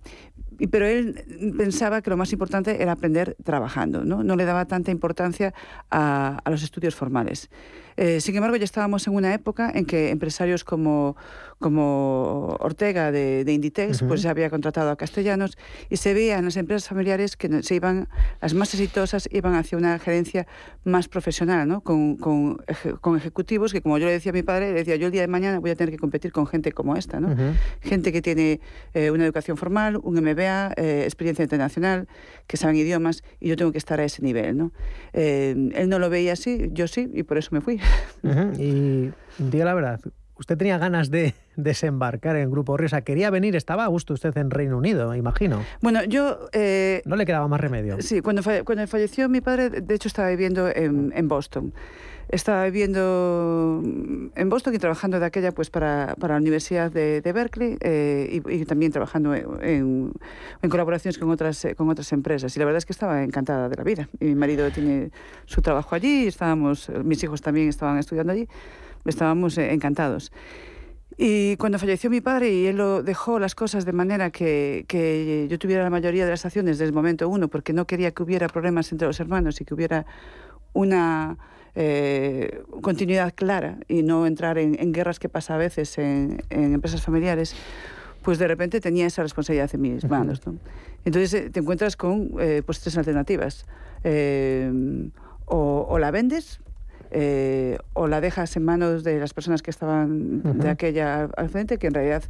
Pero él pensaba que lo más importante era aprender trabajando, no, no le daba tanta importancia a, a los estudios formales. Eh, sin embargo, ya estábamos en una época en que empresarios como, como Ortega de, de Inditex uh -huh. pues ya había contratado a castellanos y se veía en las empresas familiares que se iban, las más exitosas iban hacia una gerencia más profesional, ¿no? con, con, con ejecutivos que, como yo le decía a mi padre, le decía, yo el día de mañana voy a tener que competir con gente como esta, ¿no? Uh -huh. gente que tiene eh, una educación formal, un MBA, MBA, eh, experiencia internacional, que saben idiomas, y yo tengo que estar a ese nivel. ¿no? Eh, él no lo veía así, yo sí, y por eso me fui. Y diga la verdad, usted tenía ganas de desembarcar en Grupo Riosa, quería venir, estaba a gusto usted en Reino Unido, imagino. Bueno, yo... no le quedaba más remedio. Sí, cuando, cuando falleció mi padre, de hecho estaba viviendo en, en Boston estaba viviendo en Boston y trabajando de aquella pues para, para la Universidad de, Berkeley eh, y, también trabajando en, en, colaboraciones con otras, con otras empresas. Y la verdad es que estaba encantada de la vida. Y mi marido tiene su trabajo allí, estábamos, mis hijos también estaban estudiando allí, estábamos eh, encantados. Y cuando falleció mi padre y él lo dejó las cosas de manera que, que, yo tuviera la mayoría de las acciones desde el momento uno, porque no quería que hubiera problemas entre los hermanos y que hubiera una eh, continuidad clara y no entrar en, guerras que pasa a veces en, empresas familiares, pues de repente tenía esa responsabilidad en mis manos. Entonces eh, te encuentras con eh, pues tres alternativas. O, la vendes, o la dejas en manos de las personas que estaban de aquella al frente, que en realidad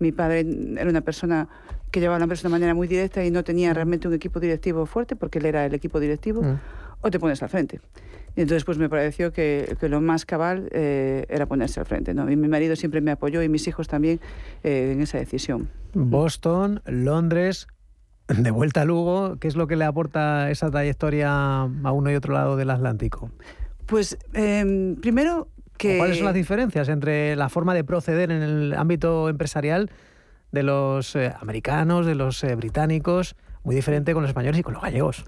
mi padre era una persona que llevaba la empresa de una manera muy directa y no tenía realmente un equipo directivo fuerte, porque él era el equipo directivo, o te pones al frente. Y entonces pues me pareció que, que lo más cabal eh, era ponerse al frente. ¿no? Y mi marido siempre me apoyó y mis hijos también eh, en esa decisión. Boston, Londres, de vuelta a Lugo, ¿qué es lo que le aporta esa trayectoria a uno y otro lado del Atlántico? Pues em, primero que... ¿Cuáles son las diferencias entre la forma de proceder en el ámbito empresarial de los eh, americanos, de los británicos, muy diferente con los españoles y con los gallegos?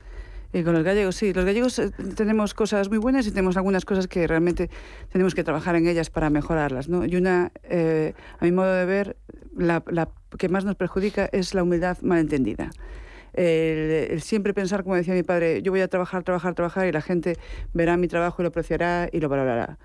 Y con los gallegos, sí. Los gallegos eh, tenemos cosas muy buenas y tenemos algunas cosas que realmente tenemos que trabajar en ellas para mejorarlas. ¿no? Y una, eh, a mi modo de ver, la, que más nos perjudica es la humildad malentendida. El, el, siempre pensar, como decía mi padre, yo voy a trabajar, trabajar, trabajar y la gente verá mi trabajo y lo apreciará y lo valorará.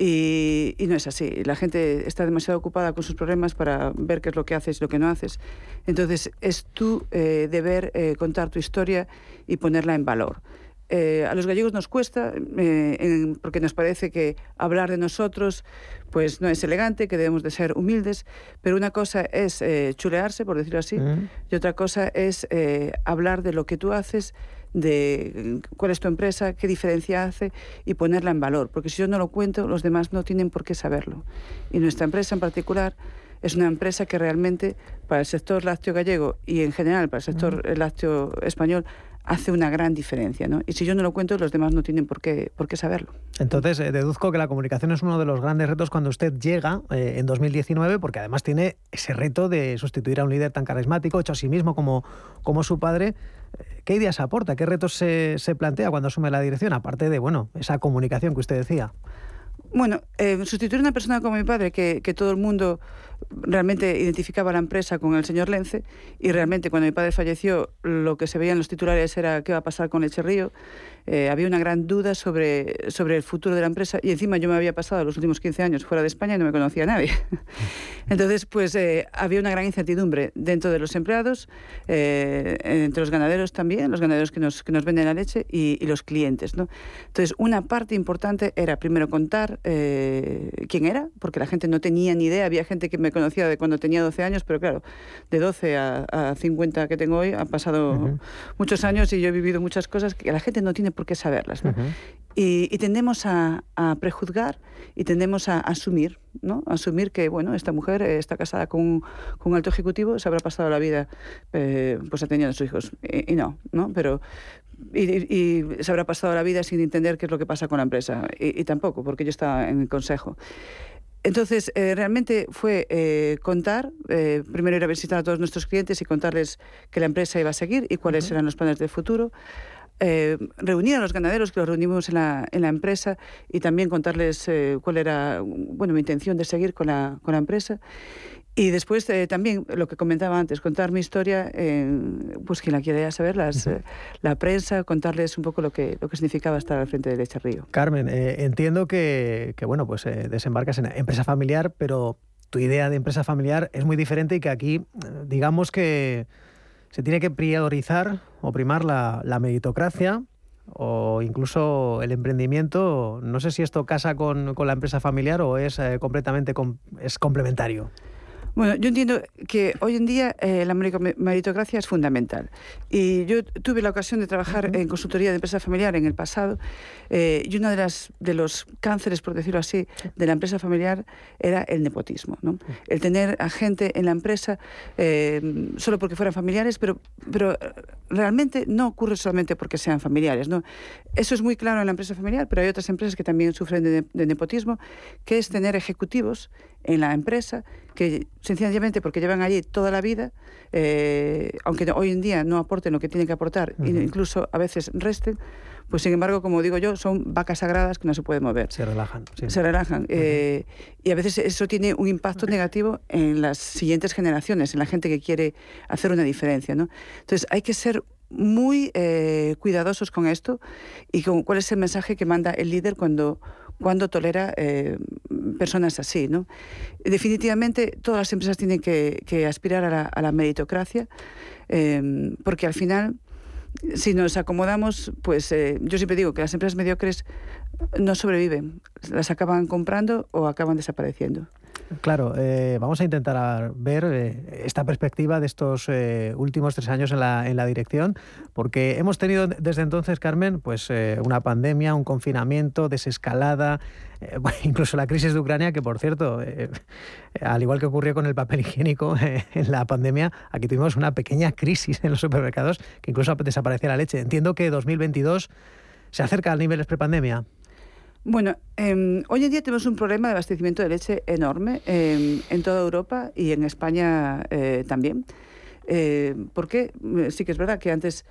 Y, no es así. La gente está demasiado ocupada con sus problemas para ver qué es lo que haces y lo que no haces. Entonces, es tu eh, deber eh, contar tu historia y ponerla en valor. Eh, a los gallegos nos cuesta, porque nos parece que hablar de nosotros pues no es elegante, que debemos de ser humildes, pero una cosa es chulearse, por decirlo así, y otra cosa es hablar de lo que tú haces de cuál es tu empresa, qué diferencia hace y ponerla en valor, porque si yo no lo cuento, los demás no tienen por qué saberlo. Y nuestra empresa en particular es una empresa que realmente para el sector lácteo gallego y en general para el sector lácteo español hace una gran diferencia. ¿no? Y si yo no lo cuento, los demás no tienen por qué, por qué saberlo. Entonces, eh, deduzco que la comunicación es uno de los grandes retos cuando usted llega eh, en 2019, porque además tiene ese reto de sustituir a un líder tan carismático, hecho a sí mismo como, como su padre. Eh, ¿Qué ideas aporta? ¿Qué retos se, se plantea cuando asume la dirección? Aparte de, bueno, esa comunicación que usted decía. Bueno, sustituir a una persona como mi padre, que, que todo el mundo realmente identificaba la empresa con el señor Lence y realmente cuando mi padre falleció lo que se veía en los titulares era qué va a pasar con Leche Río eh, había una gran duda sobre, sobre el futuro de la empresa y encima yo me había pasado los últimos 15 años fuera de España y no me conocía a nadie. Entonces, pues eh, había una gran incertidumbre dentro de los empleados, eh, entre los ganaderos también, los ganaderos que nos, que nos venden la leche y, los clientes. ¿no? Entonces, una parte importante era primero contar quién era, porque la gente no tenía ni idea, había gente que me conocía de cuando tenía 12 años, pero claro, de 12 a, 50 que tengo hoy han pasado muchos años y yo he vivido muchas cosas que la gente no tiene por qué saberlas. y, tendemos a, prejuzgar y tendemos a asumir, ¿no? asumir que bueno, esta mujer está casada con, con un alto ejecutivo, se habrá pasado la vida eh, pues atendiendo a sus hijos. Y, no, ¿no? Pero, y, se habrá pasado la vida sin entender qué es lo que pasa con la empresa. Y, tampoco, porque yo estaba en el consejo. Entonces, eh, realmente fue eh, contar, primero ir a visitar a todos nuestros clientes y contarles que la empresa iba a seguir y cuáles eran los planes de futuro eh, reunir a los ganaderos que los reunimos en la, en la empresa y también contarles eh, cuál era bueno, mi intención de seguir con la, con la empresa. Y después eh, también lo que comentaba antes, contar mi historia, pues quien la quiera saber, las, la prensa, contarles un poco lo que, lo que significaba estar al frente de Leche Río. Carmen, entiendo que, que, bueno, pues desembarcas en empresa familiar, pero tu idea de empresa familiar es muy diferente y que aquí, digamos que se tiene que priorizar o primar la, meritocracia o incluso el emprendimiento. No sé si esto casa con, la empresa familiar o es eh, completamente es complementario. Bueno, yo entiendo que hoy en día eh, la meritocracia es fundamental. Y yo tuve la ocasión de trabajar en consultoría de empresa familiar en el pasado eh, y uno de, las, de los cánceres, por decirlo así, de la empresa familiar era el nepotismo. ¿no? El tener a gente en la empresa eh, solo porque fueran familiares, pero, pero realmente no ocurre solamente porque sean familiares. ¿no? Eso es muy claro en la empresa familiar, pero hay otras empresas que también sufren de, de nepotismo, que es tener ejecutivos en la empresa que sencillamente porque llevan allí toda la vida, eh, aunque hoy en día no aporten lo que tienen que aportar, e incluso a veces resten, pues sin embargo, como digo yo, son vacas sagradas que no se pueden mover. Se relajan. Se relajan. Eh, y a veces eso tiene un impacto negativo en las siguientes generaciones, en la gente que quiere hacer una diferencia. ¿no? Entonces hay que ser muy eh, cuidadosos con esto y con cuál es el mensaje que manda el líder cuando cuando tolera eh, personas así. ¿no? Definitivamente todas las empresas tienen que, aspirar a la, meritocracia, eh, porque al final, si nos acomodamos, pues eh, yo siempre digo que las empresas mediocres no sobreviven, las acaban comprando o acaban desapareciendo. Claro, eh, vamos a intentar ver eh, esta perspectiva de estos eh, últimos tres años en la, en la, dirección, porque hemos tenido desde entonces, Carmen, pues una pandemia, un confinamiento, desescalada, incluso la crisis de Ucrania, que por cierto, al igual que ocurrió con el papel higiénico en la pandemia, aquí tuvimos una pequeña crisis en los supermercados que incluso desapareció la leche. Entiendo que 2022 se acerca al niveles prepandemia. Bueno, em, hoy en día tenemos un problema de abastecimiento de leche enorme em, en toda Europa y en España eh, también. Eh, porque eh, sí que es verdad que antes,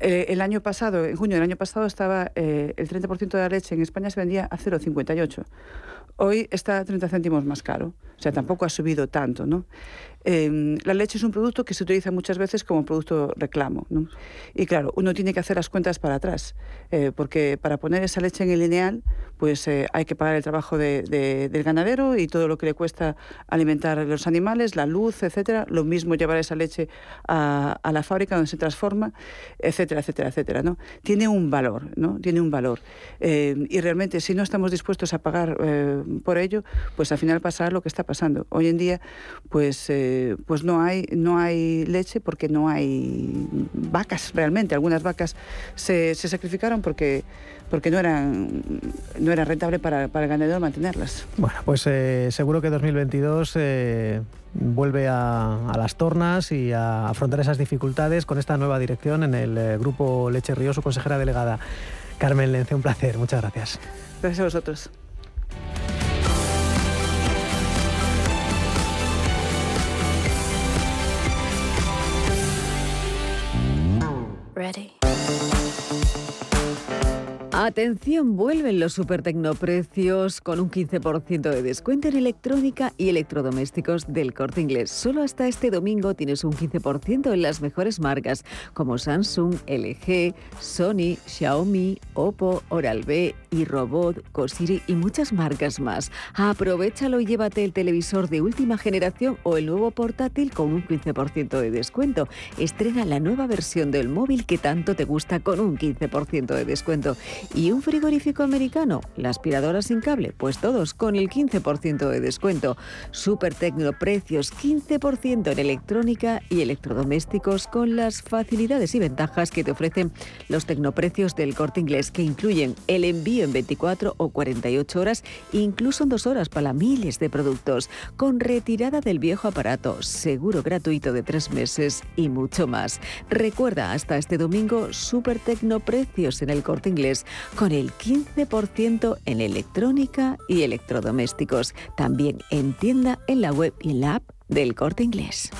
el año pasado, en junio del año pasado, estaba el 30% de la leche en España se vendía a 0,58. Hoy está 30 céntimos más caro. O sea, tampoco ha subido tanto, ¿no? Em, la leche es un producto que se utiliza muchas veces como producto reclamo. Y claro, uno tiene que hacer las cuentas para atrás, eh, porque para poner esa leche en el lineal, pues eh, hay que pagar el trabajo de, del ganadero y todo lo que le cuesta alimentar a los animales, la luz, etcétera. Lo mismo llevar esa leche a, a la fábrica donde se transforma, etcétera, etcétera, etcétera. ¿no? Tiene un valor, ¿no? Tiene un valor. Em, y realmente, si no estamos dispuestos a pagar eh, por ello, pues al final pasará lo que está pasando. Hoy en día, pues pues no hay, no hay leche porque no hay vacas realmente. Algunas vacas se, sacrificaron porque, porque no, eran, no era rentable para, el ganadero mantenerlas. Bueno, pues eh, seguro que 2022 eh, vuelve a, las tornas y a afrontar esas dificultades con esta nueva dirección en el eh, Grupo Leche Río, su consejera delegada. Carmen Lence, un placer. Muchas gracias. Gracias a vosotros. Atención, vuelven los supertecnoprecios con un 15% de descuento en electrónica y electrodomésticos del corte inglés. Solo hasta este domingo tienes un 15% en las mejores marcas como Samsung, LG, Sony, Xiaomi, Oppo, Oral-B y Robot, Cosiri y muchas marcas más. Aprovechalo y llévate el televisor de última generación o el nuevo portátil con un 15% de descuento. Estrena la nueva versión del móvil que tanto te gusta con un 15% de descuento. ¿Y un frigorífico americano? ¿La aspiradora sin cable? Pues todos con el 15% de descuento. Super Tecno Precios 15% en electrónica y electrodomésticos con las facilidades y ventajas que te ofrecen los tecnoprecios del corte inglés, que incluyen el envío en 24 o 48 horas, incluso en dos horas para miles de productos, con retirada del viejo aparato, seguro gratuito de tres meses y mucho más. Recuerda hasta este domingo Super Tecno Precios en el corte inglés con el 15% en electrónica y electrodomésticos. También en tienda, en la web y en la app del corte inglés.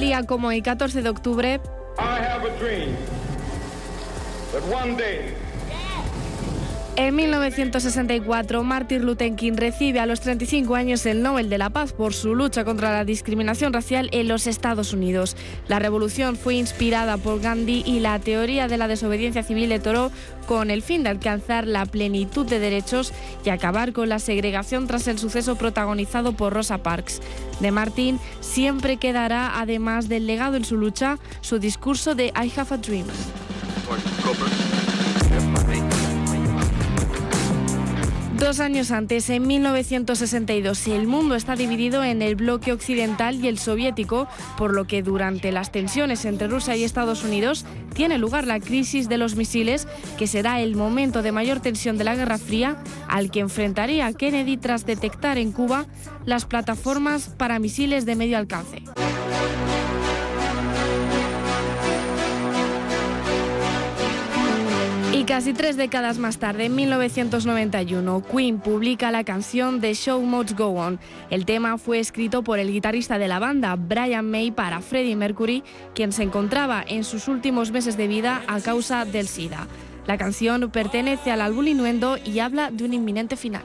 Día como el 14 de octubre. En 1964, Martin Luther King recibe a los 35 años el Nobel de la Paz por su lucha contra la discriminación racial en los Estados Unidos. La revolución fue inspirada por Gandhi y la teoría de la desobediencia civil de Thoreau con el fin de alcanzar la plenitud de derechos y acabar con la segregación tras el suceso protagonizado por Rosa Parks. De Martin siempre quedará, además del legado en su lucha, su discurso de I Have a Dream. Dos años antes, en 1962, el mundo está dividido en el bloque occidental y el soviético, por lo que durante las tensiones entre Rusia y Estados Unidos tiene lugar la crisis de los misiles, que será el momento de mayor tensión de la Guerra Fría, al que enfrentaría Kennedy tras detectar en Cuba las plataformas para misiles de medio alcance. Casi tres décadas más tarde, en 1991, Queen publica la canción The Show Must Go On. El tema fue escrito por el guitarrista de la banda, Brian May, para Freddie Mercury, quien se encontraba en sus últimos meses de vida a causa del SIDA. La canción pertenece al álbum Innuendo y habla de un inminente final.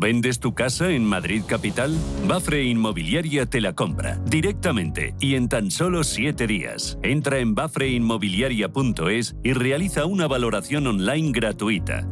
¿Vendes tu casa en Madrid Capital? Bafre Inmobiliaria te la compra directamente y en tan solo 7 días. Entra en bafreinmobiliaria.es y realiza una valoración online gratuita.